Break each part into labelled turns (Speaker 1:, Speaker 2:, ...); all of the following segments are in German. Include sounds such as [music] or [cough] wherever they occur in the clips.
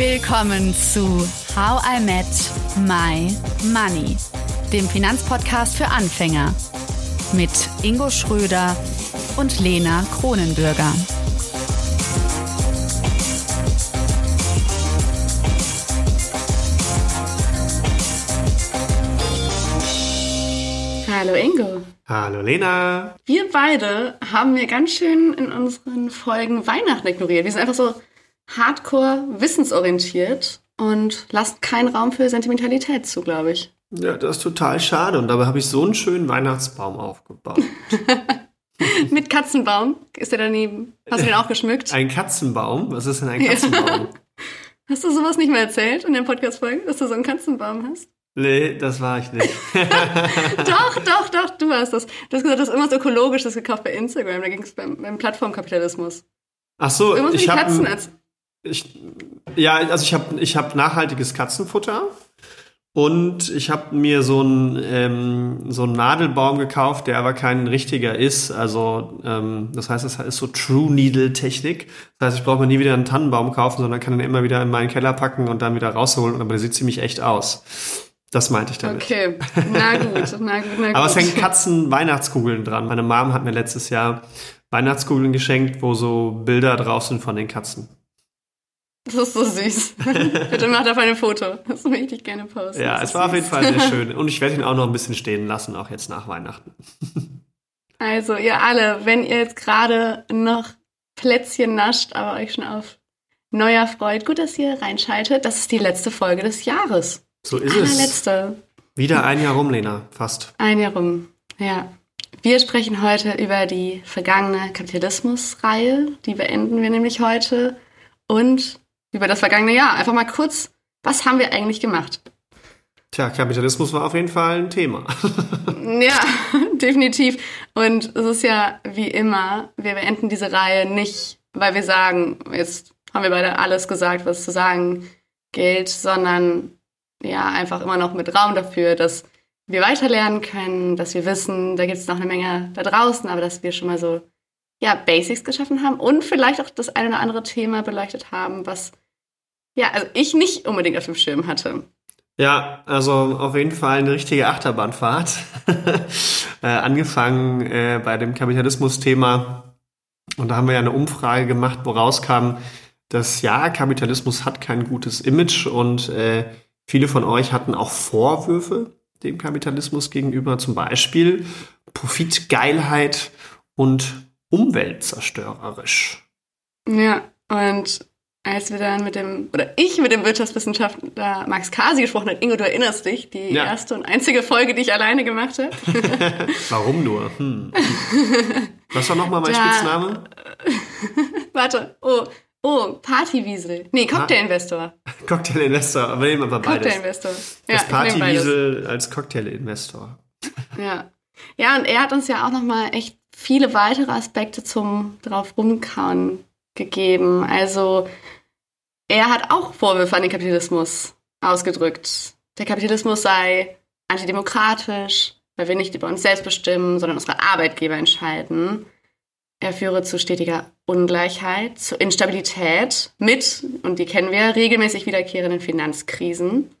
Speaker 1: Willkommen zu How I Met My Money, dem Finanzpodcast für Anfänger mit Ingo Schröder und Lena Kronenbürger.
Speaker 2: Hallo Ingo.
Speaker 3: Hallo Lena.
Speaker 2: Wir beide haben wir ganz schön in unseren Folgen Weihnachten ignoriert. Wir sind einfach so hardcore wissensorientiert und lassen keinen Raum für Sentimentalität zu, glaube ich.
Speaker 3: Ja, das ist total schade. Und dabei habe ich so einen schönen Weihnachtsbaum aufgebaut. [laughs]
Speaker 2: Mit Katzenbaum ist der daneben. Hast du den auch geschmückt?
Speaker 3: Ein Katzenbaum? Was ist denn ein Katzenbaum? [laughs]
Speaker 2: Hast du sowas nicht mehr erzählt in den Podcast-Folgen, dass du so einen Katzenbaum hast?
Speaker 3: Nee, das war ich nicht. [laughs]
Speaker 2: doch, doch, doch, du hast das. Du hast gesagt, du hast irgendwas Ökologisches gekauft bei Instagram. Da ging es beim, beim Plattformkapitalismus.
Speaker 3: Ach so, ich habe ich, ja, also ich habe ich hab nachhaltiges Katzenfutter und ich habe mir so einen ähm, so einen Nadelbaum gekauft, der aber kein richtiger ist. Also ähm, das heißt, es ist so True Needle Technik. Das heißt, ich brauche mir nie wieder einen Tannenbaum kaufen, sondern kann den immer wieder in meinen Keller packen und dann wieder rausholen. Aber der sieht ziemlich echt aus. Das meinte ich damit.
Speaker 2: Okay, na gut, na gut, na gut.
Speaker 3: Aber es hängen Katzen-Weihnachtskugeln dran. Meine Mom hat mir letztes Jahr Weihnachtskugeln geschenkt, wo so Bilder drauf sind von den Katzen.
Speaker 2: Das ist so süß. [laughs] Bitte mach davon ein Foto. Das möchte ich gerne posten.
Speaker 3: Ja, es war süß. auf jeden Fall sehr [laughs] schön. Und ich werde ihn auch noch ein bisschen stehen lassen, auch jetzt nach Weihnachten. [laughs]
Speaker 2: Also, ihr alle, wenn ihr jetzt gerade noch Plätzchen nascht, aber euch schon auf Neujahr freut, gut, dass ihr reinschaltet. Das ist die letzte Folge des Jahres.
Speaker 3: So ist es. Letzte. Wieder ein Jahr rum, Lena, fast.
Speaker 2: Ein Jahr rum, ja. Wir sprechen heute über die vergangene Kapitalismus-Reihe. Die beenden wir nämlich heute. Und über das vergangene Jahr. Einfach mal kurz, was haben wir eigentlich gemacht?
Speaker 3: Tja, Kapitalismus war auf jeden Fall ein Thema. [laughs]
Speaker 2: ja, definitiv. Und es ist ja wie immer, wir beenden diese Reihe nicht, weil wir sagen, jetzt haben wir beide alles gesagt, was zu sagen gilt, sondern ja, einfach immer noch mit Raum dafür, dass wir weiterlernen können, dass wir wissen, da gibt es noch eine Menge da draußen, aber dass wir schon mal so ja, Basics geschaffen haben und vielleicht auch das eine oder andere Thema beleuchtet haben, was ja, also ich nicht unbedingt auf dem Schirm hatte.
Speaker 3: Ja, also auf jeden Fall eine richtige Achterbahnfahrt. [laughs] äh, angefangen äh, bei dem Kapitalismus-Thema. Und da haben wir ja eine Umfrage gemacht, wo rauskam, dass ja, Kapitalismus hat kein gutes Image und äh, viele von euch hatten auch Vorwürfe dem Kapitalismus gegenüber, zum Beispiel Profitgeilheit und umweltzerstörerisch.
Speaker 2: Ja, und als wir dann mit dem, oder ich mit dem Wirtschaftswissenschaftler Max Kasi gesprochen hat, Ingo, du erinnerst dich, die ja. erste und einzige Folge, die ich alleine gemacht habe. [laughs]
Speaker 3: Warum nur? Hm. [laughs] Was war nochmal mein da, Spitzname? [laughs]
Speaker 2: warte, oh, oh, Partywiesel. Nee, Cocktailinvestor.
Speaker 3: Cocktailinvestor, aber nehmen wir beides.
Speaker 2: Cocktailinvestor.
Speaker 3: Ja, das Partywiesel als Cocktailinvestor.
Speaker 2: Ja. Ja, und er hat uns ja auch nochmal echt viele weitere Aspekte zum drauf rumkauen gegeben. Also er hat auch Vorwürfe an den Kapitalismus ausgedrückt. Der Kapitalismus sei antidemokratisch, weil wir nicht über uns selbst bestimmen, sondern unsere Arbeitgeber entscheiden. Er führe zu stetiger Ungleichheit, zu Instabilität mit, und die kennen wir, regelmäßig wiederkehrenden Finanzkrisen.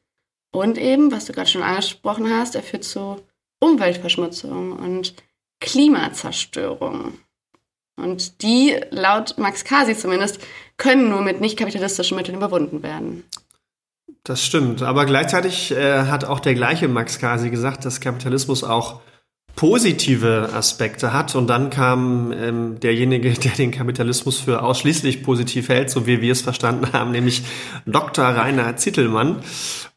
Speaker 2: Und eben, was du gerade schon angesprochen hast, er führt zu Umweltverschmutzung und Klimazerstörung. Und die, laut Max Kasi zumindest, können nur mit nicht kapitalistischen Mitteln überwunden werden.
Speaker 3: Das stimmt, aber gleichzeitig äh, hat auch der gleiche Max Kasi gesagt, dass Kapitalismus auch positive Aspekte hat. Und dann kam ähm, derjenige, der den Kapitalismus für ausschließlich positiv hält, so wie wir es verstanden haben, nämlich Dr. Rainer Zittelmann.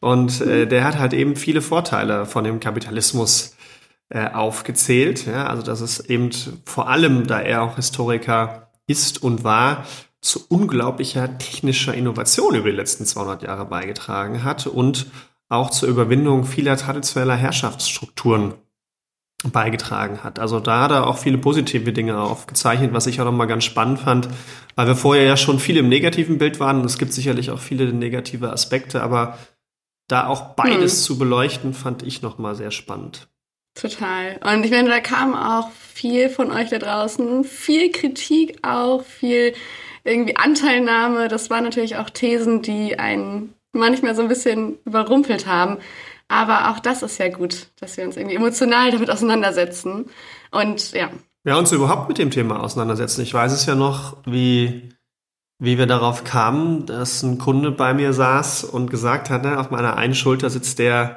Speaker 3: Und äh, der hat halt eben viele Vorteile von dem Kapitalismus äh, aufgezählt. Ja, also dass es eben vor allem, da er auch Historiker ist und war, zu unglaublicher technischer Innovation über die letzten 200 Jahre beigetragen hat und auch zur Überwindung vieler traditioneller Herrschaftsstrukturen beigetragen hat. Also da hat er auch viele positive Dinge aufgezeichnet, was ich auch nochmal ganz spannend fand, weil wir vorher ja schon viel im negativen Bild waren und es gibt sicherlich auch viele negative Aspekte, aber da auch beides hm. zu beleuchten, fand ich nochmal sehr spannend.
Speaker 2: Total. Und ich meine, da kam auch viel von euch da draußen, viel Kritik auch, viel irgendwie Anteilnahme. Das waren natürlich auch Thesen, die einen manchmal so ein bisschen überrumpelt haben. Aber auch das ist ja gut, dass wir uns irgendwie emotional damit auseinandersetzen. Und ja.
Speaker 3: Ja, uns überhaupt mit dem Thema auseinandersetzen. Ich weiß es ja noch, wie, wie wir darauf kamen, dass ein Kunde bei mir saß und gesagt hat, ne, auf meiner einen Schulter sitzt der,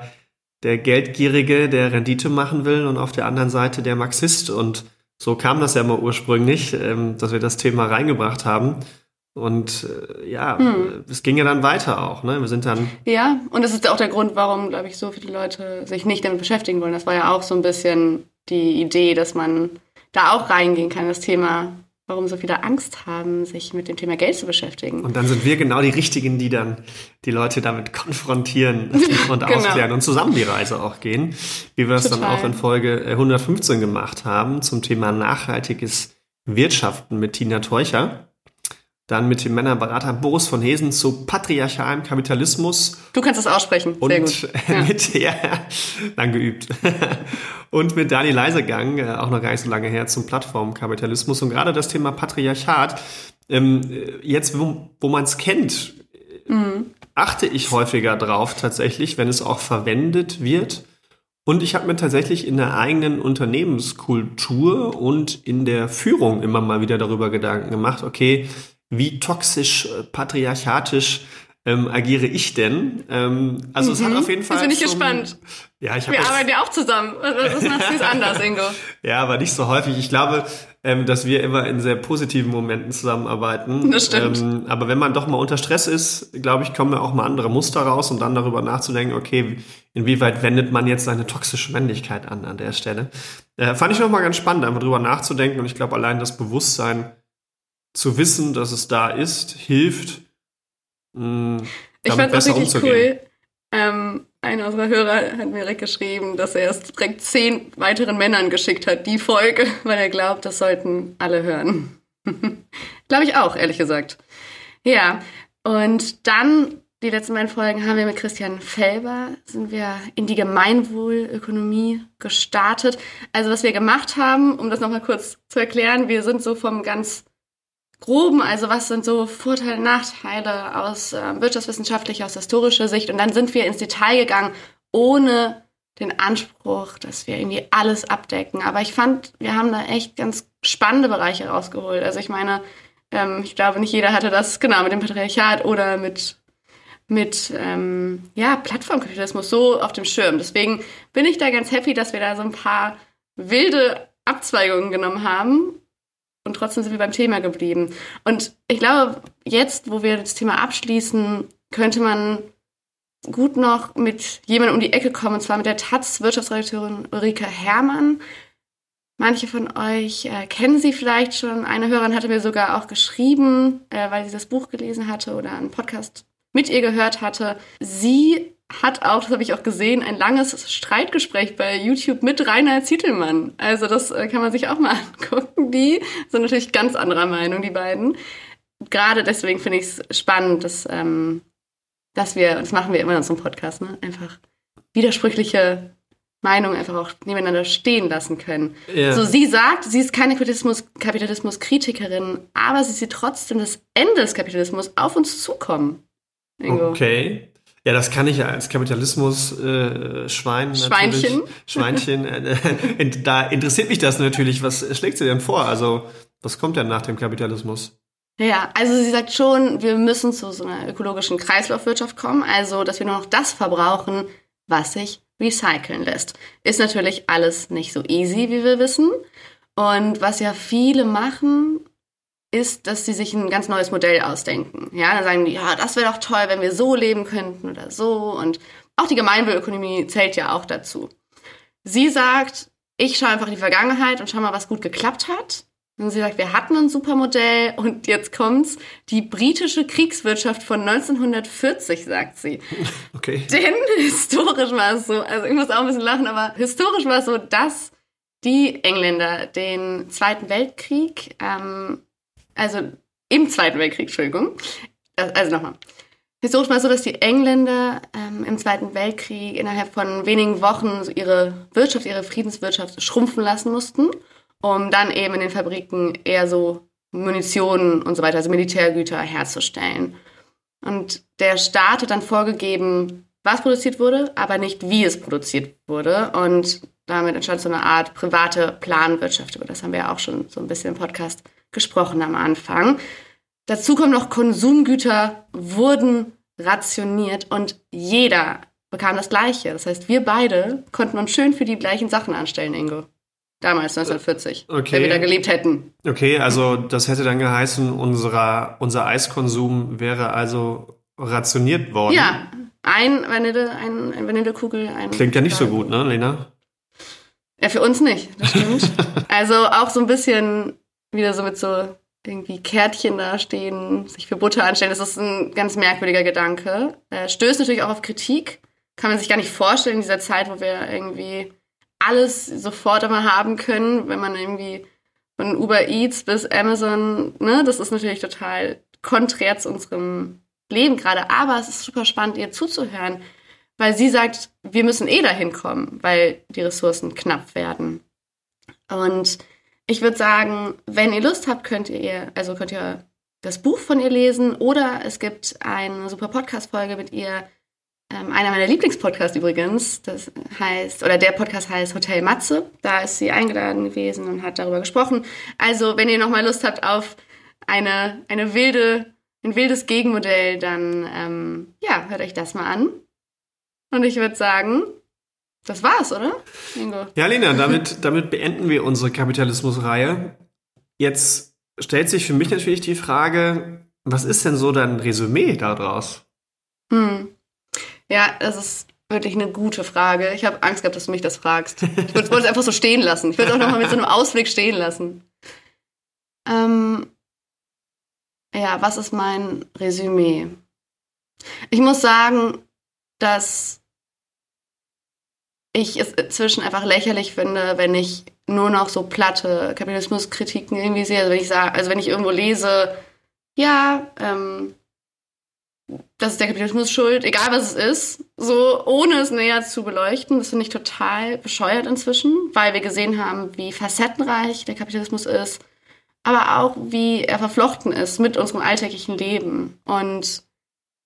Speaker 3: der Geldgierige, der Rendite machen will und auf der anderen Seite der Marxist. Und so kam das ja mal ursprünglich, ähm, dass wir das Thema reingebracht haben. Und äh, ja, hm. es ging ja dann weiter auch. Ne? Wir sind dann.
Speaker 2: Ja, und das ist auch der Grund, warum, glaube ich, so viele Leute sich nicht damit beschäftigen wollen. Das war ja auch so ein bisschen die Idee, dass man da auch reingehen kann, das Thema, warum so viele Angst haben, sich mit dem Thema Geld zu beschäftigen.
Speaker 3: Und dann sind wir genau die Richtigen, die dann die Leute damit konfrontieren [laughs] [laughs] und genau. aufklären und zusammen die Reise auch gehen, wie wir es dann auch in Folge 115 gemacht haben zum Thema nachhaltiges Wirtschaften mit Tina Teucher. Dann mit dem Männerberater Boris von Hesen zu patriarchalem Kapitalismus.
Speaker 2: Du kannst es aussprechen. Sehr
Speaker 3: und
Speaker 2: gut. [laughs]
Speaker 3: Ja. mit, ja, lang geübt. [laughs] und mit Dani Leisegang, äh, auch noch gar nicht so lange her, zum Plattformkapitalismus. Und gerade das Thema Patriarchat, ähm, jetzt, wo, wo man es kennt, mhm. achte ich häufiger drauf tatsächlich, wenn es auch verwendet wird. Und ich habe mir tatsächlich in der eigenen Unternehmenskultur und in der Führung immer mal wieder darüber Gedanken gemacht, okay, wie toxisch, äh, patriarchatisch ähm, agiere ich denn? Ähm, also mhm. es hat mhm. auf jeden Fall.
Speaker 2: Jetzt bin ich gespannt.
Speaker 3: Ja, ich
Speaker 2: Wir arbeiten ja auch zusammen. Was machst du anders, Ingo? [laughs]
Speaker 3: ja, aber nicht so häufig. Ich glaube, ähm, dass wir immer in sehr positiven Momenten zusammenarbeiten. [laughs]
Speaker 2: Das stimmt.
Speaker 3: Ähm, aber wenn man doch mal unter Stress ist, glaube ich, kommen ja auch mal andere Muster raus und dann darüber nachzudenken, okay, inwieweit wendet man jetzt seine toxische Männlichkeit an an der Stelle. Äh, fand ich nochmal ganz spannend, einfach drüber nachzudenken und ich glaube, allein das Bewusstsein zu wissen, dass es da ist, hilft.
Speaker 2: Mh, ich fand es richtig umzugehen. cool. Ähm, einer unserer Hörer hat mir direkt geschrieben, dass er es direkt zehn weiteren Männern geschickt hat, die Folge, [laughs] weil er glaubt, das sollten alle hören. [laughs] Glaube ich auch, ehrlich gesagt. Ja, und dann, die letzten beiden Folgen, haben wir mit Christian Felber, sind wir in die Gemeinwohlökonomie gestartet. Also was wir gemacht haben, um das nochmal kurz zu erklären, wir sind so vom ganz groben, also was sind so Vorteile, Nachteile aus äh, wirtschaftswissenschaftlicher, aus historischer Sicht. Und dann sind wir ins Detail gegangen, ohne den Anspruch, dass wir irgendwie alles abdecken. Aber ich fand, wir haben da echt ganz spannende Bereiche rausgeholt. Also ich meine, ähm, ich glaube, nicht jeder hatte das genau mit dem Patriarchat oder mit mit ähm, ja, Plattformkapitalismus so auf dem Schirm. Deswegen bin ich da ganz happy, dass wir da so ein paar wilde Abzweigungen genommen haben und trotzdem sind wir beim Thema geblieben. Und ich glaube, jetzt, wo wir das Thema abschließen, könnte man gut noch mit jemandem um die Ecke kommen, und zwar mit der Taz-Wirtschaftsredakteurin Ulrike Herrmann. Manche von euch äh, kennen sie vielleicht schon. Eine Hörerin hatte mir sogar auch geschrieben, äh, weil sie das Buch gelesen hatte oder einen Podcast mit ihr gehört hatte. Sie hat auch, das habe ich auch gesehen, ein langes Streitgespräch bei YouTube mit Rainer Zietelmann. Also das äh, kann man sich auch mal [laughs] angucken. Die sind natürlich ganz anderer Meinung, die beiden. Gerade deswegen finde ich es spannend, dass, ähm, dass wir, das machen wir immer in unserem Podcast, ne? einfach widersprüchliche Meinungen einfach auch nebeneinander stehen lassen können. Ja. So, sie sagt, sie ist keine Kapitalismus-Kritikerin, aber sie sieht trotzdem das Ende des Kapitalismus auf uns zukommen.
Speaker 3: Ingo. Okay. Ja, das kann ich ja als Kapitalismus-Schwein. Äh,
Speaker 2: Schweinchen.
Speaker 3: Schweinchen. [laughs] Äh, äh, da interessiert mich das natürlich. Was schlägt sie denn vor? Also, was kommt denn nach dem Kapitalismus?
Speaker 2: Ja, also sie sagt schon, wir müssen zu so einer ökologischen Kreislaufwirtschaft kommen. Also, dass wir nur noch das verbrauchen, was sich recyceln lässt. Ist natürlich alles nicht so easy, wie wir wissen. Und was ja viele machen, ist, dass sie sich ein ganz neues Modell ausdenken. Ja, dann sagen die, ja, das wäre doch toll, wenn wir so leben könnten oder so. Und auch die Gemeinwohlökonomie zählt ja auch dazu. Sie sagt, ich schaue einfach in die Vergangenheit und schau mal, was gut geklappt hat. Und sie sagt, wir hatten ein super Modell und jetzt kommt's. Die britische Kriegswirtschaft von 1940, sagt sie. [laughs]
Speaker 3: Okay.
Speaker 2: Denn historisch war es so, also ich muss auch ein bisschen lachen, aber historisch war es so, dass die Engländer den Zweiten Weltkrieg ähm, also im Zweiten Weltkrieg, Entschuldigung. Also nochmal. Historisch war es so, dass die Engländer ähm, im Zweiten Weltkrieg innerhalb von wenigen Wochen ihre Wirtschaft, ihre Friedenswirtschaft schrumpfen lassen mussten, um dann eben in den Fabriken eher so Munition und so weiter, also Militärgüter herzustellen. Und der Staat hat dann vorgegeben, was produziert wurde, aber nicht wie es produziert wurde. Und damit entstand so eine Art private Planwirtschaft. Über das haben wir ja auch schon so ein bisschen im Podcast gesprochen am Anfang. Dazu kommen noch Konsumgüter wurden rationiert und jeder bekam das Gleiche. Das heißt, wir beide konnten uns schön für die gleichen Sachen anstellen, Ingo. Damals, 1940. Okay. Wenn wir da gelebt hätten.
Speaker 3: Okay, also das hätte dann geheißen, unserer, unser Eiskonsum wäre also rationiert worden.
Speaker 2: Ja, ein Vanille, ein, ein Vanillekugel, ein.
Speaker 3: Klingt ja nicht so gut, ne, Lena?
Speaker 2: Ja, für uns nicht, das stimmt. [laughs] also auch so ein bisschen wieder so mit so irgendwie Kärtchen da stehen, sich für Butter anstellen. Das ist ein ganz merkwürdiger Gedanke. Äh, stößt natürlich auch auf Kritik. Kann man sich gar nicht vorstellen in dieser Zeit, wo wir irgendwie alles sofort einmal haben können, wenn man irgendwie von Uber Eats bis Amazon, ne, das ist natürlich total konträr zu unserem Leben gerade. Aber es ist super spannend, ihr zuzuhören, weil sie sagt, wir müssen eh dahin kommen, weil die Ressourcen knapp werden. Und ich würde sagen, wenn ihr Lust habt, könnt ihr, also könnt ihr das Buch von ihr lesen oder es gibt eine super Podcast-Folge mit ihr. Ähm, einer meiner Lieblingspodcasts übrigens, das heißt, oder der Podcast heißt Hotel Matze. Da ist sie eingeladen gewesen und hat darüber gesprochen. Also, wenn ihr nochmal Lust habt auf eine, eine wilde, ein wildes Gegenmodell, dann ähm, ja, hört euch das mal an. Und ich würde sagen, das war's, oder?
Speaker 3: Ingo? Ja, Lena, damit, damit beenden wir unsere Kapitalismusreihe. Jetzt stellt sich für mich natürlich die Frage, was ist denn so dein Resümee daraus?
Speaker 2: Hm. Ja, das ist wirklich eine gute Frage. Ich habe Angst gehabt, dass du mich das fragst. Ich wollte es einfach so stehen lassen. Ich würde es auch nochmal mit so einem Ausblick stehen lassen. Ähm, ja, was ist mein Resümee? Ich muss sagen, dass ich es inzwischen einfach lächerlich finde, wenn ich nur noch so platte Kapitalismuskritiken irgendwie sehe. Also wenn ich sage, also wenn ich irgendwo lese, ja, ähm, das ist der Kapitalismus schuld, egal was es ist, so ohne es näher zu beleuchten, das finde ich total bescheuert inzwischen, weil wir gesehen haben, wie facettenreich der Kapitalismus ist, aber auch wie er verflochten ist mit unserem alltäglichen Leben. Und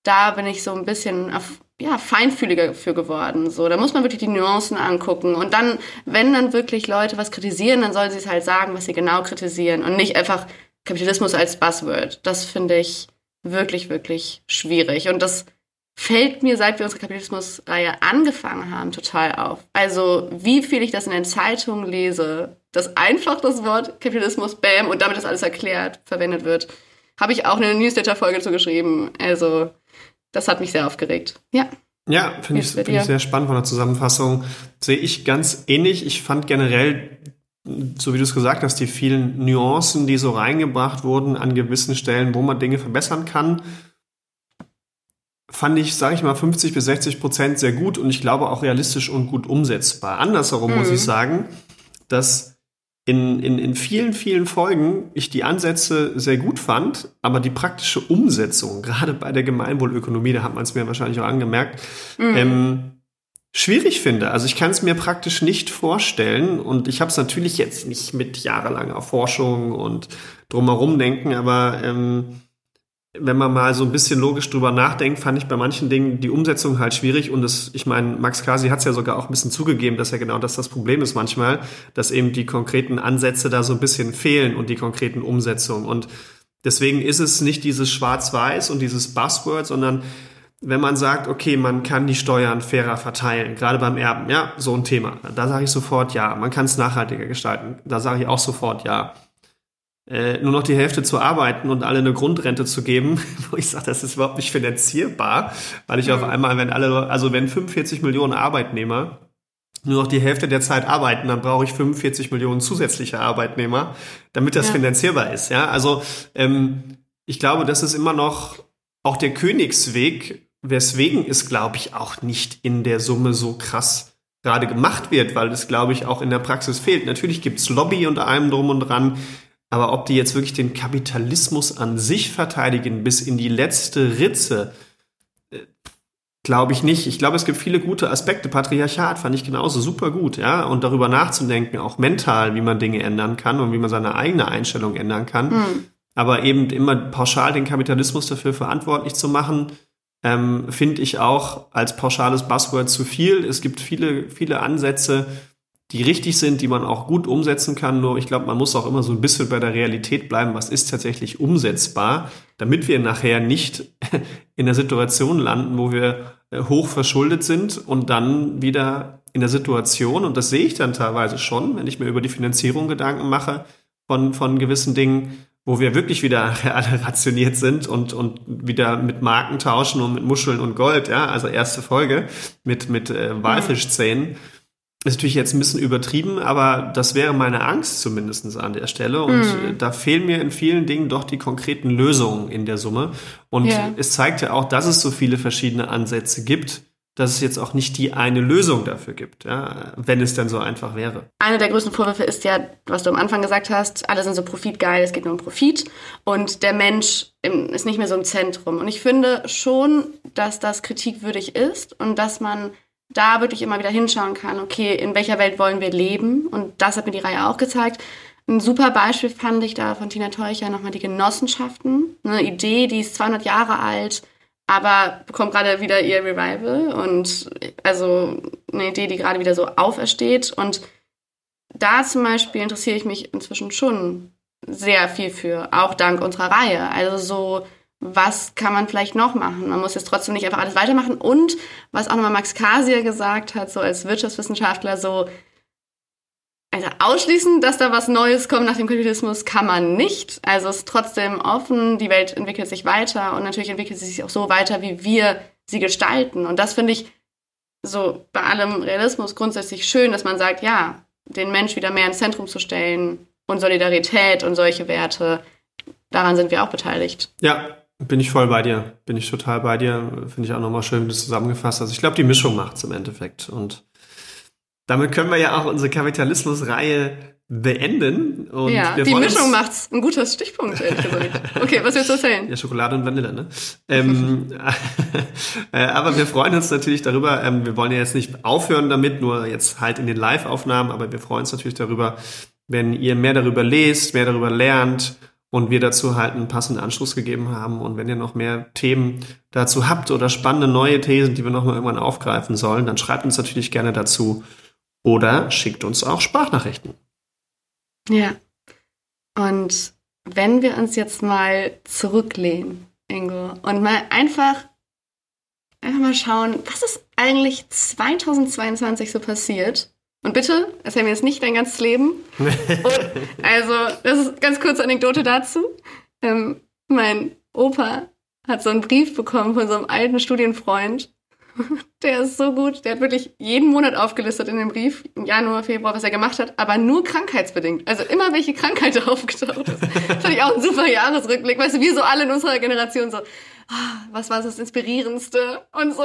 Speaker 2: da bin ich so ein bisschen auf ja, feinfühliger für geworden. So, da muss man wirklich die Nuancen angucken. Und dann, wenn dann wirklich Leute was kritisieren, dann sollen sie es halt sagen, was sie genau kritisieren und nicht einfach Kapitalismus als Buzzword. Das finde ich wirklich, wirklich schwierig. Und das fällt mir, seit wir unsere Kapitalismusreihe angefangen haben, total auf. Also, wie viel ich das in den Zeitungen lese, dass einfach das Wort Kapitalismus, bam, und damit das alles erklärt, verwendet wird, habe ich auch eine Newsletter-Folge zu geschrieben. Also, das hat mich sehr aufgeregt. Ja.
Speaker 3: Ja, finde ich, find ich sehr spannend von der Zusammenfassung. Sehe ich ganz ähnlich. Ich fand generell, so wie du es gesagt hast, die vielen Nuancen, die so reingebracht wurden an gewissen Stellen, wo man Dinge verbessern kann, fand ich, sage ich mal, 50 bis 60 Prozent sehr gut und ich glaube auch realistisch und gut umsetzbar. Andersherum mhm. muss ich sagen, dass in, in, in vielen, vielen Folgen ich die Ansätze sehr gut fand, aber die praktische Umsetzung, gerade bei der Gemeinwohlökonomie, da hat man es mir wahrscheinlich auch angemerkt, mhm. ähm, schwierig finde. Also ich kann es mir praktisch nicht vorstellen und ich habe es natürlich jetzt nicht mit jahrelanger Forschung und drumherum denken, aber ähm, wenn man mal so ein bisschen logisch drüber nachdenkt, fand ich bei manchen Dingen die Umsetzung halt schwierig. Und das, ich meine, Max Kasi hat es ja sogar auch ein bisschen zugegeben, dass ja genau das das Problem ist manchmal, dass eben die konkreten Ansätze da so ein bisschen fehlen und die konkreten Umsetzungen. Und deswegen ist es nicht dieses Schwarz-Weiß und dieses Buzzword, sondern wenn man sagt, okay, man kann die Steuern fairer verteilen, gerade beim Erben, ja, so ein Thema. Da sage ich sofort ja. Man kann es nachhaltiger gestalten. Da sage ich auch sofort ja äh, nur noch die Hälfte zu arbeiten und alle eine Grundrente zu geben, [laughs] wo ich sage, das ist überhaupt nicht finanzierbar, weil ich mhm. auf einmal, wenn alle, also wenn 45 Millionen Arbeitnehmer nur noch die Hälfte der Zeit arbeiten, dann brauche ich 45 Millionen zusätzliche Arbeitnehmer, damit das ja. finanzierbar ist. Ja, also ähm, ich glaube, das ist immer noch auch der Königsweg, weswegen es, glaube ich, auch nicht in der Summe so krass gerade gemacht wird, weil es, glaube ich, auch in der Praxis fehlt. Natürlich gibt's Lobby und allem drum und dran. Aber ob die jetzt wirklich den Kapitalismus an sich verteidigen bis in die letzte Ritze, äh, glaube ich nicht. Ich glaube, es gibt viele gute Aspekte. Patriarchat fand ich genauso super gut, ja. Und darüber nachzudenken, auch mental, wie man Dinge ändern kann und wie man seine eigene Einstellung ändern kann. Hm. Aber eben immer pauschal den Kapitalismus dafür verantwortlich zu machen, ähm, finde ich auch als pauschales Buzzword zu viel. Es gibt viele, viele Ansätze, die richtig sind, die man auch gut umsetzen kann. Nur ich glaube, man muss auch immer so ein bisschen bei der Realität bleiben, was ist tatsächlich umsetzbar, damit wir nachher nicht [laughs] in der Situation landen, wo wir äh, hoch verschuldet sind und dann wieder in der Situation, und das sehe ich dann teilweise schon, wenn ich mir über die Finanzierung Gedanken mache von, von gewissen Dingen, wo wir wirklich wieder [laughs] alle rationiert sind und, und wieder mit Marken tauschen und mit Muscheln und Gold, ja, also erste Folge mit, mit äh, Walfischzähnen. Ist natürlich jetzt ein bisschen übertrieben, aber das wäre meine Angst zumindestens an der Stelle. Und hm. da fehlen mir in vielen Dingen doch die konkreten Lösungen in der Summe. Und ja. es zeigt ja auch, dass es so viele verschiedene Ansätze gibt dass es jetzt auch nicht die eine Lösung dafür gibt, ja, wenn es denn so einfach wäre.
Speaker 2: Einer der größten Vorwürfe ist ja, was du am Anfang gesagt hast, alle sind so profitgeil, es geht nur um Profit und der Mensch ist nicht mehr so im Zentrum. Und ich finde schon, dass das kritikwürdig ist und dass man da wirklich immer wieder hinschauen kann, okay, in welcher Welt wollen wir leben? Und das hat mir die Reihe auch gezeigt. Ein super Beispiel fand ich da von Tina Teucher nochmal die Genossenschaften. Eine Idee, die ist 200 Jahre alt, aber bekommt gerade wieder ihr Revival und also eine Idee, die gerade wieder so aufersteht. Und da zum Beispiel interessiere ich mich inzwischen schon sehr viel für, auch dank unserer Reihe. Also so, was kann man vielleicht noch machen? Man muss jetzt trotzdem nicht einfach alles weitermachen. Und was auch nochmal Max Kasier gesagt hat, so als Wirtschaftswissenschaftler, so, also ausschließen, dass da was Neues kommt nach dem Kapitalismus, kann man nicht. Also es ist trotzdem offen, die Welt entwickelt sich weiter und natürlich entwickelt sie sich auch so weiter, wie wir sie gestalten. Und das finde ich so bei allem Realismus grundsätzlich schön, dass man sagt, ja, den Mensch wieder mehr ins Zentrum zu stellen und Solidarität und solche Werte, daran sind wir auch beteiligt.
Speaker 3: Ja, bin ich voll bei dir. Bin ich total bei dir. Finde ich auch nochmal schön, wie du es zusammengefasst hast. Ich glaube, die Mischung macht es im Endeffekt. Und damit können wir ja auch unsere Kapitalismus-Reihe beenden. Und
Speaker 2: ja, die Mischung macht's. Ein guter Stichpunkt, ehrlich gesagt. Okay, was willst du erzählen?
Speaker 3: Ja, Schokolade und Vanille, ne? ähm, [laughs] äh, aber wir freuen uns natürlich darüber. Ähm, wir wollen ja jetzt nicht aufhören damit, nur jetzt halt in den Live-Aufnahmen, aber wir freuen uns natürlich darüber, wenn ihr mehr darüber lest, mehr darüber lernt und wir dazu halt einen passenden Anschluss gegeben haben. Und wenn ihr noch mehr Themen dazu habt oder spannende neue Thesen, die wir nochmal irgendwann aufgreifen sollen, dann schreibt uns natürlich gerne dazu. Oder schickt uns auch Sprachnachrichten.
Speaker 2: Ja. Und wenn wir uns jetzt mal zurücklehnen, Ingo, und mal einfach, einfach mal schauen, was ist eigentlich 2022 so passiert? Und bitte, erzähl mir jetzt nicht dein ganzes Leben. [laughs] Und, also, das ist ganz kurze Anekdote dazu. Ähm, mein Opa hat so einen Brief bekommen von so einem alten Studienfreund, [laughs] Der ist so gut. Der hat wirklich jeden Monat aufgelistet in dem Brief, im Januar, Februar, was er gemacht hat, aber nur krankheitsbedingt. Also immer welche Krankheit [laughs] aufgetaucht ist. Das fand ich auch ein super Jahresrückblick. Weißt du, wir so alle in unserer Generation so, oh, was war das Inspirierendste? Und so,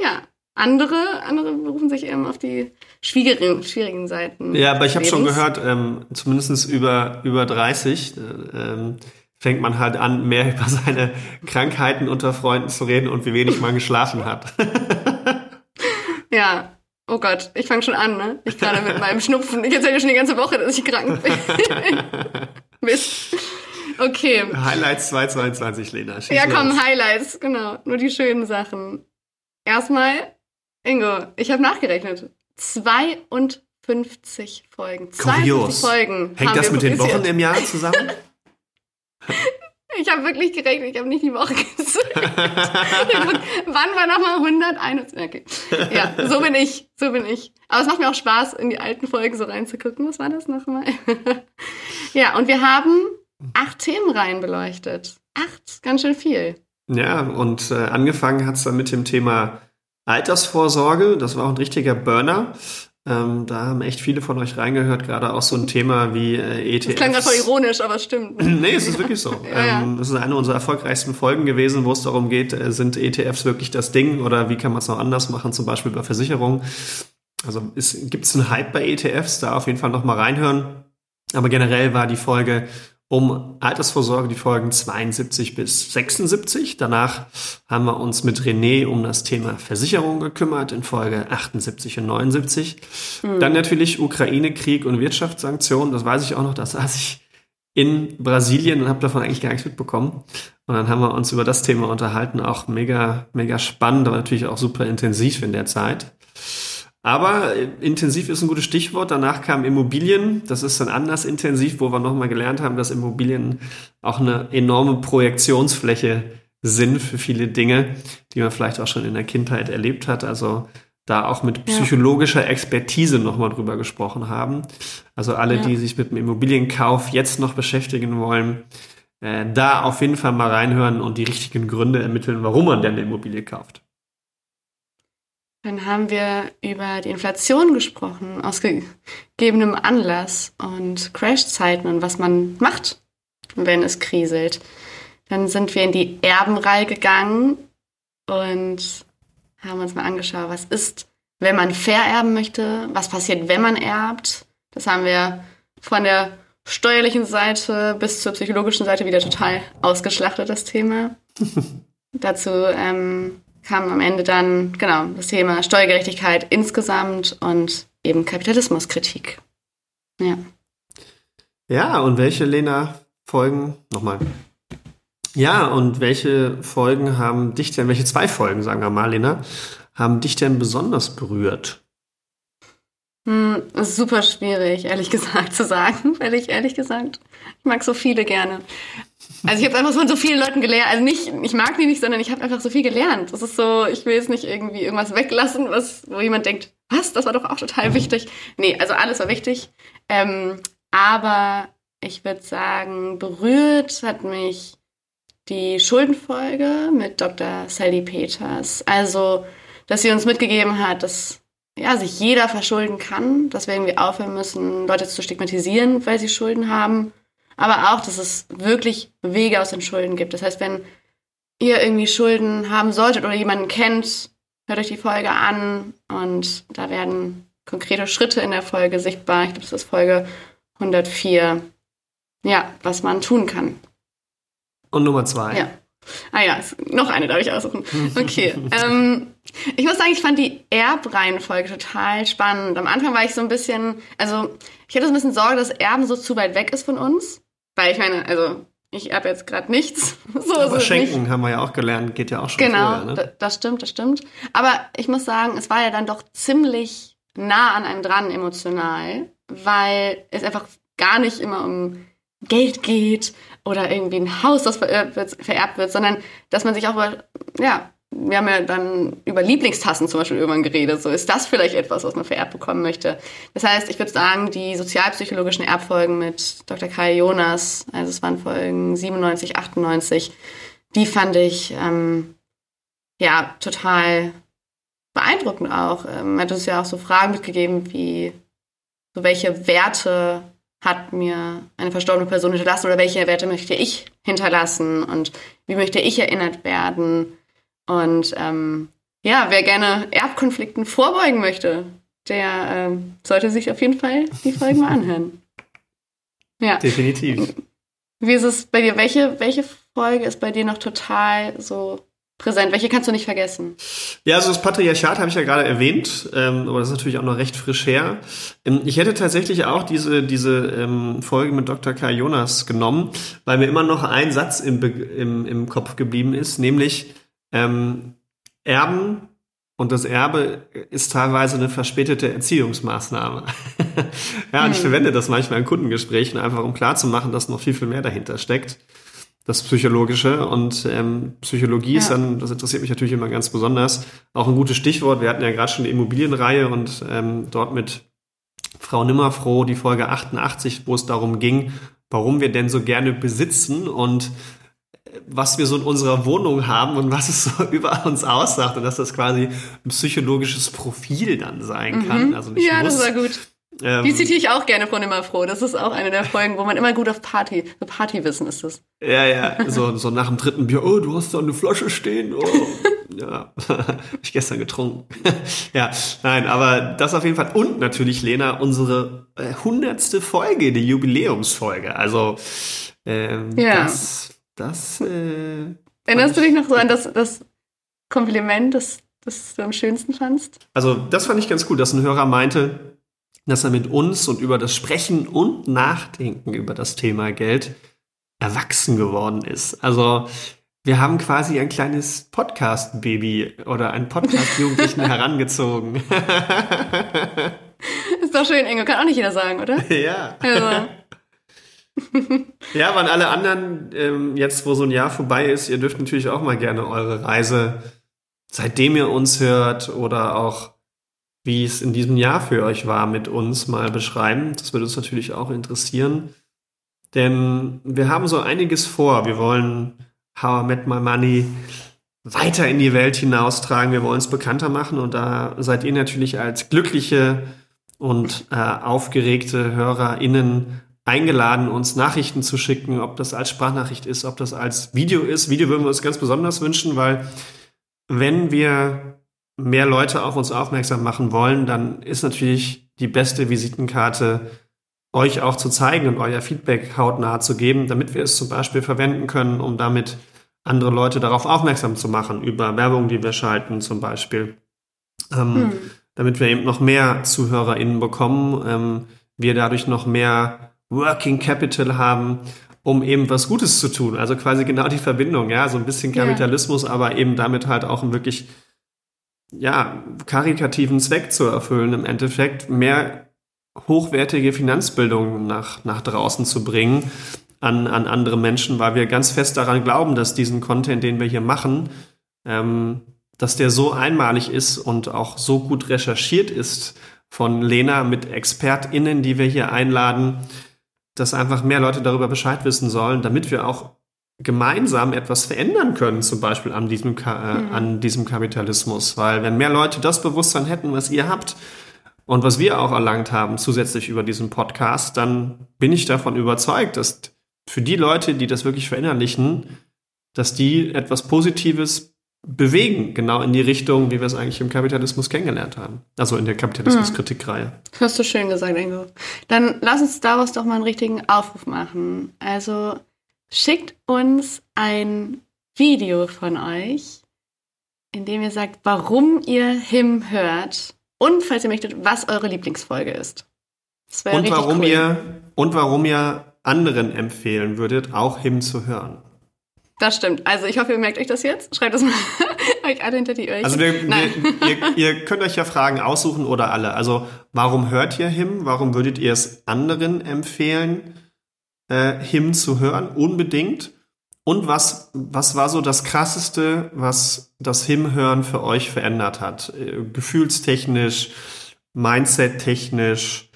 Speaker 2: ja. Andere, andere berufen sich eben auf die schwierigen, schwierigen Seiten.
Speaker 3: Ja, aber ich habe schon gehört, ähm, zumindest über, über 30, äh, ähm, fängt man halt an, mehr [laughs] über seine Krankheiten unter Freunden zu reden und wie wenig man geschlafen hat.
Speaker 2: ja. Oh Gott, ich fange schon an, ne? Ich gerade mit meinem [laughs] Schnupfen. Ich erzähle schon die ganze Woche, dass ich krank bin. [laughs] Mist. Okay.
Speaker 3: Highlights 222, Lena.
Speaker 2: Schieß ja, komm, los. Highlights, genau. Nur die schönen Sachen. Erstmal, Ingo, ich habe nachgerechnet. 52 Folgen. 52 Folgen.
Speaker 3: Hängt das mit den Wochen im Jahr zusammen? [laughs]
Speaker 2: Ich habe wirklich gerechnet, ich habe nicht die Woche [laughs] gezählt. [laughs] Wann war nochmal 121? Okay. Ja, so bin ich, so bin ich. Aber es macht mir auch Spaß, in die alten Folgen so reinzugucken. Was war das nochmal? ja, und wir haben acht Themenreihen beleuchtet. Acht, ganz schön viel.
Speaker 3: Ja, und äh, angefangen hat es dann mit dem Thema Altersvorsorge. Das war auch ein richtiger Burner. Ähm, da haben echt viele von euch reingehört, gerade auch so ein Thema wie äh, ETFs. Das
Speaker 2: klang gerade voll ironisch, aber es stimmt.
Speaker 3: nee, es ist wirklich so. [laughs] ja. Ähm, das ist eine unserer erfolgreichsten Folgen gewesen, wo es darum geht, äh, sind ETFs wirklich das Ding oder wie kann man es noch anders machen, zum Beispiel bei Versicherungen. Also gibt es einen Hype bei ETFs, da auf jeden Fall noch mal reinhören. Aber generell war die Folge um Altersvorsorge die Folgen 72 bis 76. Danach haben wir uns mit René um das Thema Versicherung gekümmert in Folge 78 und 79. Mhm. Dann natürlich Ukraine, Krieg und Wirtschaftssanktionen. Das weiß ich auch noch, da saß ich in Brasilien und habe davon eigentlich gar nichts mitbekommen. Und dann haben wir uns über das Thema unterhalten, auch mega, mega spannend, aber natürlich auch super intensiv in der Zeit. Aber äh, intensiv ist ein gutes Stichwort. Danach kamen Immobilien. Das ist dann anders intensiv, wo wir nochmal gelernt haben, dass Immobilien auch eine enorme Projektionsfläche sind für viele Dinge, die man vielleicht auch schon in der Kindheit erlebt hat. Also da auch mit psychologischer Expertise nochmal drüber gesprochen haben. Also alle, ja. die sich mit dem Immobilienkauf jetzt noch beschäftigen wollen, äh, da auf jeden Fall mal reinhören und die richtigen Gründe ermitteln, warum man denn eine Immobilie kauft.
Speaker 2: Dann haben wir über die Inflation gesprochen, aus gegebenem Anlass und Crashzeiten und was man macht, wenn es kriselt. Dann sind wir in die Erbenreihe gegangen und haben uns mal angeschaut, was ist, wenn man vererben möchte, was passiert, wenn man erbt. Das haben wir von der steuerlichen Seite bis zur psychologischen Seite wieder total ausgeschlachtet, das Thema. [laughs] Dazu ähm, kam am Ende dann, genau, das Thema Steuergerechtigkeit insgesamt und eben Kapitalismuskritik. Ja.
Speaker 3: Ja, und welche, Lena, Folgen, nochmal. Ja, und welche Folgen haben dich denn, welche zwei Folgen, sagen wir mal, Lena, haben dich denn besonders berührt?
Speaker 2: Hm, ist super schwierig, ehrlich [laughs] gesagt, zu sagen, weil ich ehrlich gesagt, ich mag so viele gerne. Also ich habe einfach von so vielen Leuten gelernt. Also nicht, ich mag die nicht, sondern ich habe einfach so viel gelernt. Das ist so, ich will jetzt nicht irgendwie irgendwas weglassen, was, wo jemand denkt, was, das war doch auch total wichtig. Nee, also alles war wichtig. Ähm, aber ich würde sagen, berührt hat mich die Schuldenfolge mit Dr. Sally Peters. Also, dass sie uns mitgegeben hat, dass ja, sich jeder verschulden kann, dass wir irgendwie aufhören müssen, Leute zu stigmatisieren, weil sie Schulden haben aber auch, dass es wirklich Wege aus den Schulden gibt. Das heißt, wenn ihr irgendwie Schulden haben solltet oder jemanden kennt, hört euch die Folge an und da werden konkrete Schritte in der Folge sichtbar. Ich glaube, das ist Folge 104. Ja, was man tun kann.
Speaker 3: Und Nummer zwei.
Speaker 2: Ja. Ah ja, noch eine darf ich aussuchen. [laughs] Okay. ähm, ich muss sagen, ich fand die Erbreihenfolge total spannend. Am Anfang war ich so ein bisschen, also ich hatte so ein bisschen Sorge, dass Erben so zu weit weg ist von uns. Weil ich meine, also ich habe jetzt gerade nichts. [laughs]
Speaker 3: So Aber Schenken nicht. haben wir ja auch gelernt, geht ja auch schon
Speaker 2: genau,
Speaker 3: vorher. Genau,
Speaker 2: das stimmt, das stimmt. Aber ich muss sagen, es war ja dann doch ziemlich nah an einem dran emotional, weil es einfach gar nicht immer um Geld geht oder irgendwie ein Haus, das vererbt wird, vererbt wird sondern dass man sich auch über, ja, wir haben ja dann über Lieblingstassen zum Beispiel irgendwann geredet. So ist das vielleicht etwas, was man vererbt bekommen möchte. Das heißt, ich würde sagen, die sozialpsychologischen Erbfolgen mit Dr. Kai Jonas, also es waren Folgen 97, 98, die fand ich ähm, ja total beeindruckend auch. Ähm, hat uns ja auch so Fragen mitgegeben wie so welche Werte hat mir eine verstorbene Person hinterlassen oder welche Werte möchte ich hinterlassen und wie möchte ich erinnert werden und ähm, ja, wer gerne Erbkonflikten vorbeugen möchte, der ähm, sollte sich auf jeden Fall die Folgen mal anhören.
Speaker 3: Ja. Definitiv.
Speaker 2: Wie ist es bei dir? Welche, welche Folge ist bei dir noch total so präsent? Welche kannst du nicht vergessen?
Speaker 3: Ja, also das Patriarchat habe ich ja gerade erwähnt, ähm, aber das ist natürlich auch noch recht frisch her. Ähm, ich hätte tatsächlich auch diese, diese ähm, Folge mit Dr. Kai Jonas genommen, weil mir immer noch ein Satz im, im, im Kopf geblieben ist, nämlich ähm, Erben und das Erbe ist teilweise eine verspätete Erziehungsmaßnahme. [laughs] ja, und ich hm. verwende das manchmal in Kundengesprächen, einfach um klarzumachen, dass noch viel, viel mehr dahinter steckt. Das Psychologische und ähm, Psychologie ja. ist dann, das interessiert mich natürlich immer ganz besonders, auch ein gutes Stichwort. Wir hatten ja gerade schon die Immobilienreihe und ähm, dort mit Frau Nimmerfroh die Folge 88, wo es darum ging, warum wir denn so gerne besitzen und was wir so in unserer Wohnung haben und was es so [laughs] über uns aussagt und dass das quasi ein psychologisches Profil dann sein kann.
Speaker 2: Mhm. Also nicht ja, muss. das war gut. Ähm, die zitiere ich auch gerne von immer froh. Das ist auch eine der Folgen, wo man immer gut auf Party, so Partywissen ist das.
Speaker 3: Ja, ja, so, so nach dem dritten Bier, oh, du hast da eine Flasche stehen, oh. [laughs] ja, [laughs] hab ich gestern getrunken. ja, nein, aber das auf jeden Fall. Und natürlich, Lena, unsere äh, hundertste Folge, die Jubiläumsfolge. Also, ähm, ja. das das. Äh,
Speaker 2: Erinnerst du dich noch so an das, das Kompliment, das, das du am schönsten fandst?
Speaker 3: Also, das fand ich ganz cool, dass ein Hörer meinte, dass er mit uns und über das Sprechen und Nachdenken über das Thema Geld erwachsen geworden ist. Also wir haben quasi ein kleines Podcast-Baby oder einen Podcast-Jugendlichen [laughs] herangezogen.
Speaker 2: ist doch schön, Ingo, kann auch nicht jeder sagen, oder? [laughs]
Speaker 3: Ja. Also. [laughs] ja, an alle anderen, ähm, jetzt wo so ein Jahr vorbei ist, ihr dürft natürlich auch mal gerne eure Reise, seitdem ihr uns hört oder auch wie es in diesem Jahr für euch war, mit uns mal beschreiben. Das würde uns natürlich auch interessieren. Denn wir haben so einiges vor. Wir wollen How I Met My Money weiter in die Welt hinaustragen. Wir wollen es bekannter machen und da seid ihr natürlich als glückliche und äh, aufgeregte HörerInnen eingeladen, uns Nachrichten zu schicken, ob das als Sprachnachricht ist, ob das als Video ist. Video würden wir uns ganz besonders wünschen, weil wenn wir mehr Leute auf uns aufmerksam machen wollen, dann ist natürlich die beste Visitenkarte, euch auch zu zeigen und euer Feedback hautnah zu geben, damit wir es zum Beispiel verwenden können, um damit andere Leute darauf aufmerksam zu machen, über Werbung, die wir schalten zum Beispiel. Ähm, hm. Damit wir eben noch mehr ZuhörerInnen bekommen, ähm, wir dadurch noch mehr Working Capital haben, um eben was Gutes zu tun. Also quasi genau die Verbindung, ja, so ein bisschen Kapitalismus, ja. aber eben damit halt auch einen wirklich, ja, karikativen Zweck zu erfüllen, im Endeffekt mehr hochwertige Finanzbildung nach, nach draußen zu bringen an, an andere Menschen, weil wir ganz fest daran glauben, dass diesen Content, den wir hier machen, ähm, dass der so einmalig ist und auch so gut recherchiert ist von Lena mit ExpertInnen, die wir hier einladen, dass einfach mehr Leute darüber Bescheid wissen sollen, damit wir auch gemeinsam etwas verändern können, zum Beispiel an diesem, Ka äh, mhm. an diesem Kapitalismus. Weil wenn mehr Leute das Bewusstsein hätten, was ihr habt und was wir auch erlangt haben, zusätzlich über diesen Podcast, dann bin ich davon überzeugt, dass für die Leute, die das wirklich verinnerlichen, dass die etwas Positives bewegen, genau in die Richtung, wie wir es eigentlich im Kapitalismus kennengelernt haben. Also in der Kapitalismuskritikreihe. Hm.
Speaker 2: Hast du schön gesagt, Ingo. Dann lass uns daraus doch mal einen richtigen Aufruf machen. Also schickt uns ein Video von euch, in dem ihr sagt, warum ihr Him hört und, falls ihr möchtet, was eure Lieblingsfolge ist.
Speaker 3: und warum cool. ihr und warum ihr anderen empfehlen würdet, auch Him zu hören.
Speaker 2: Das stimmt. Also ich hoffe, ihr merkt euch das jetzt. Schreibt das mal [laughs] euch alle hinter die Öhrchen.
Speaker 3: Also wir, wir, [laughs] ihr, ihr, könnt euch ja Fragen aussuchen oder alle. Also warum hört ihr Him? Warum würdet ihr es anderen empfehlen, äh, Him zu hören? Unbedingt. Und was, was war so das Krasseste, was das Him-Hören für euch verändert hat? Äh, gefühlstechnisch, Mindset-technisch,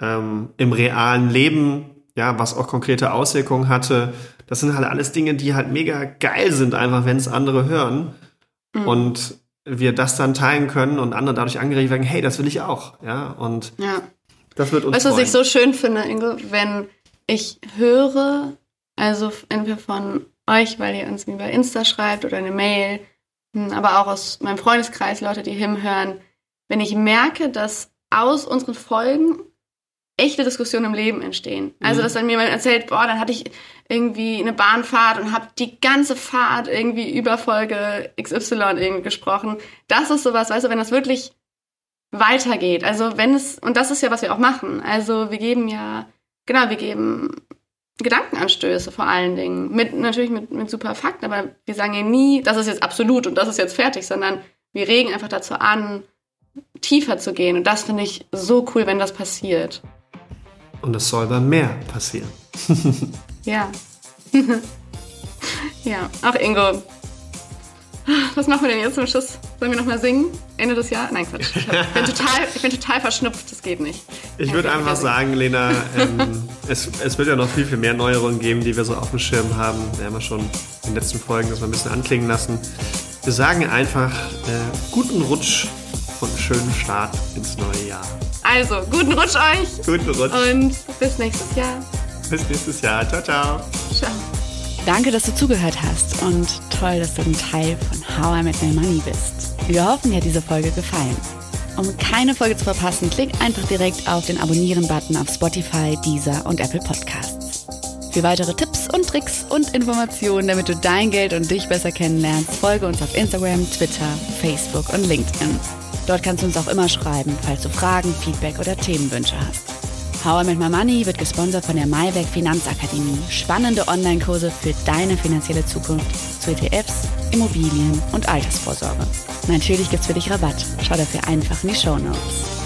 Speaker 3: ähm, im realen Leben, ja, was auch konkrete Auswirkungen hatte das sind halt alles Dinge, die halt mega geil sind, einfach wenn es andere hören. Mhm. Und wir das dann teilen können und andere dadurch angeregt werden, hey, das will ich auch. Ja, und ja. das wird uns
Speaker 2: Weißt du, was ich so schön finde, Ingo? Wenn ich höre, also entweder von euch, weil ihr uns über Insta schreibt oder eine Mail, hm, aber auch aus meinem Freundeskreis, Leute, die Him hören, wenn ich merke, dass aus unseren Folgen echte Diskussionen im Leben entstehen. Also, mhm. dass dann mir jemand erzählt, boah, dann hatte ich irgendwie eine Bahnfahrt und habe die ganze Fahrt irgendwie über Folge XY irgendwie gesprochen. Das ist sowas, weißt du, wenn das wirklich weitergeht. Also, wenn es, und das ist ja, was wir auch machen. Also, wir geben ja, genau, wir geben Gedankenanstöße vor allen Dingen. Mit, natürlich mit, mit super Fakten, aber wir sagen ja nie, das ist jetzt absolut und das ist jetzt fertig, sondern wir regen einfach dazu an, tiefer zu gehen. Und das finde ich so cool, wenn das passiert.
Speaker 3: Und es soll dann mehr passieren. [laughs]
Speaker 2: ja. [laughs] ja, auch Ingo. Was machen wir denn jetzt zum Schluss? Sollen wir nochmal singen? Ende des Jahres? Nein, Quatsch. Ich, bin [laughs] total, ich bin total verschnupft, das geht nicht.
Speaker 3: Ich würde einfach sagen, Lena, ähm, es, es wird ja noch viel, viel mehr Neuerungen geben, die wir so auf dem Schirm haben. Wir haben ja schon in den letzten Folgen das mal ein bisschen anklingen lassen. Wir sagen einfach äh, guten Rutsch und schönen Start ins neue Jahr.
Speaker 2: Also, guten Rutsch euch.
Speaker 3: Guten Rutsch.
Speaker 2: Und bis nächstes Jahr.
Speaker 3: Bis nächstes Jahr. Ciao, ciao. Ciao.
Speaker 1: Danke, dass du zugehört hast und toll, dass du ein Teil von How I Met My Money bist. Wir hoffen, dir hat diese Folge gefallen. Um keine Folge zu verpassen, klick einfach direkt auf den Abonnieren-Button auf Spotify, Deezer und Apple Podcasts. Für weitere Tipps und Tricks und Informationen, damit du dein Geld und dich besser kennenlernst, folge uns auf Instagram, Twitter, Facebook und LinkedIn. Dort kannst du uns auch immer schreiben, falls du Fragen, Feedback oder Themenwünsche hast. How I Met My Money wird gesponsert von der Maiwerk Finanzakademie. Spannende Online-Kurse für deine finanzielle Zukunft zu ETFs, Immobilien und Altersvorsorge. Natürlich gibt's für dich Rabatt. Schau dafür einfach in die Show Notes.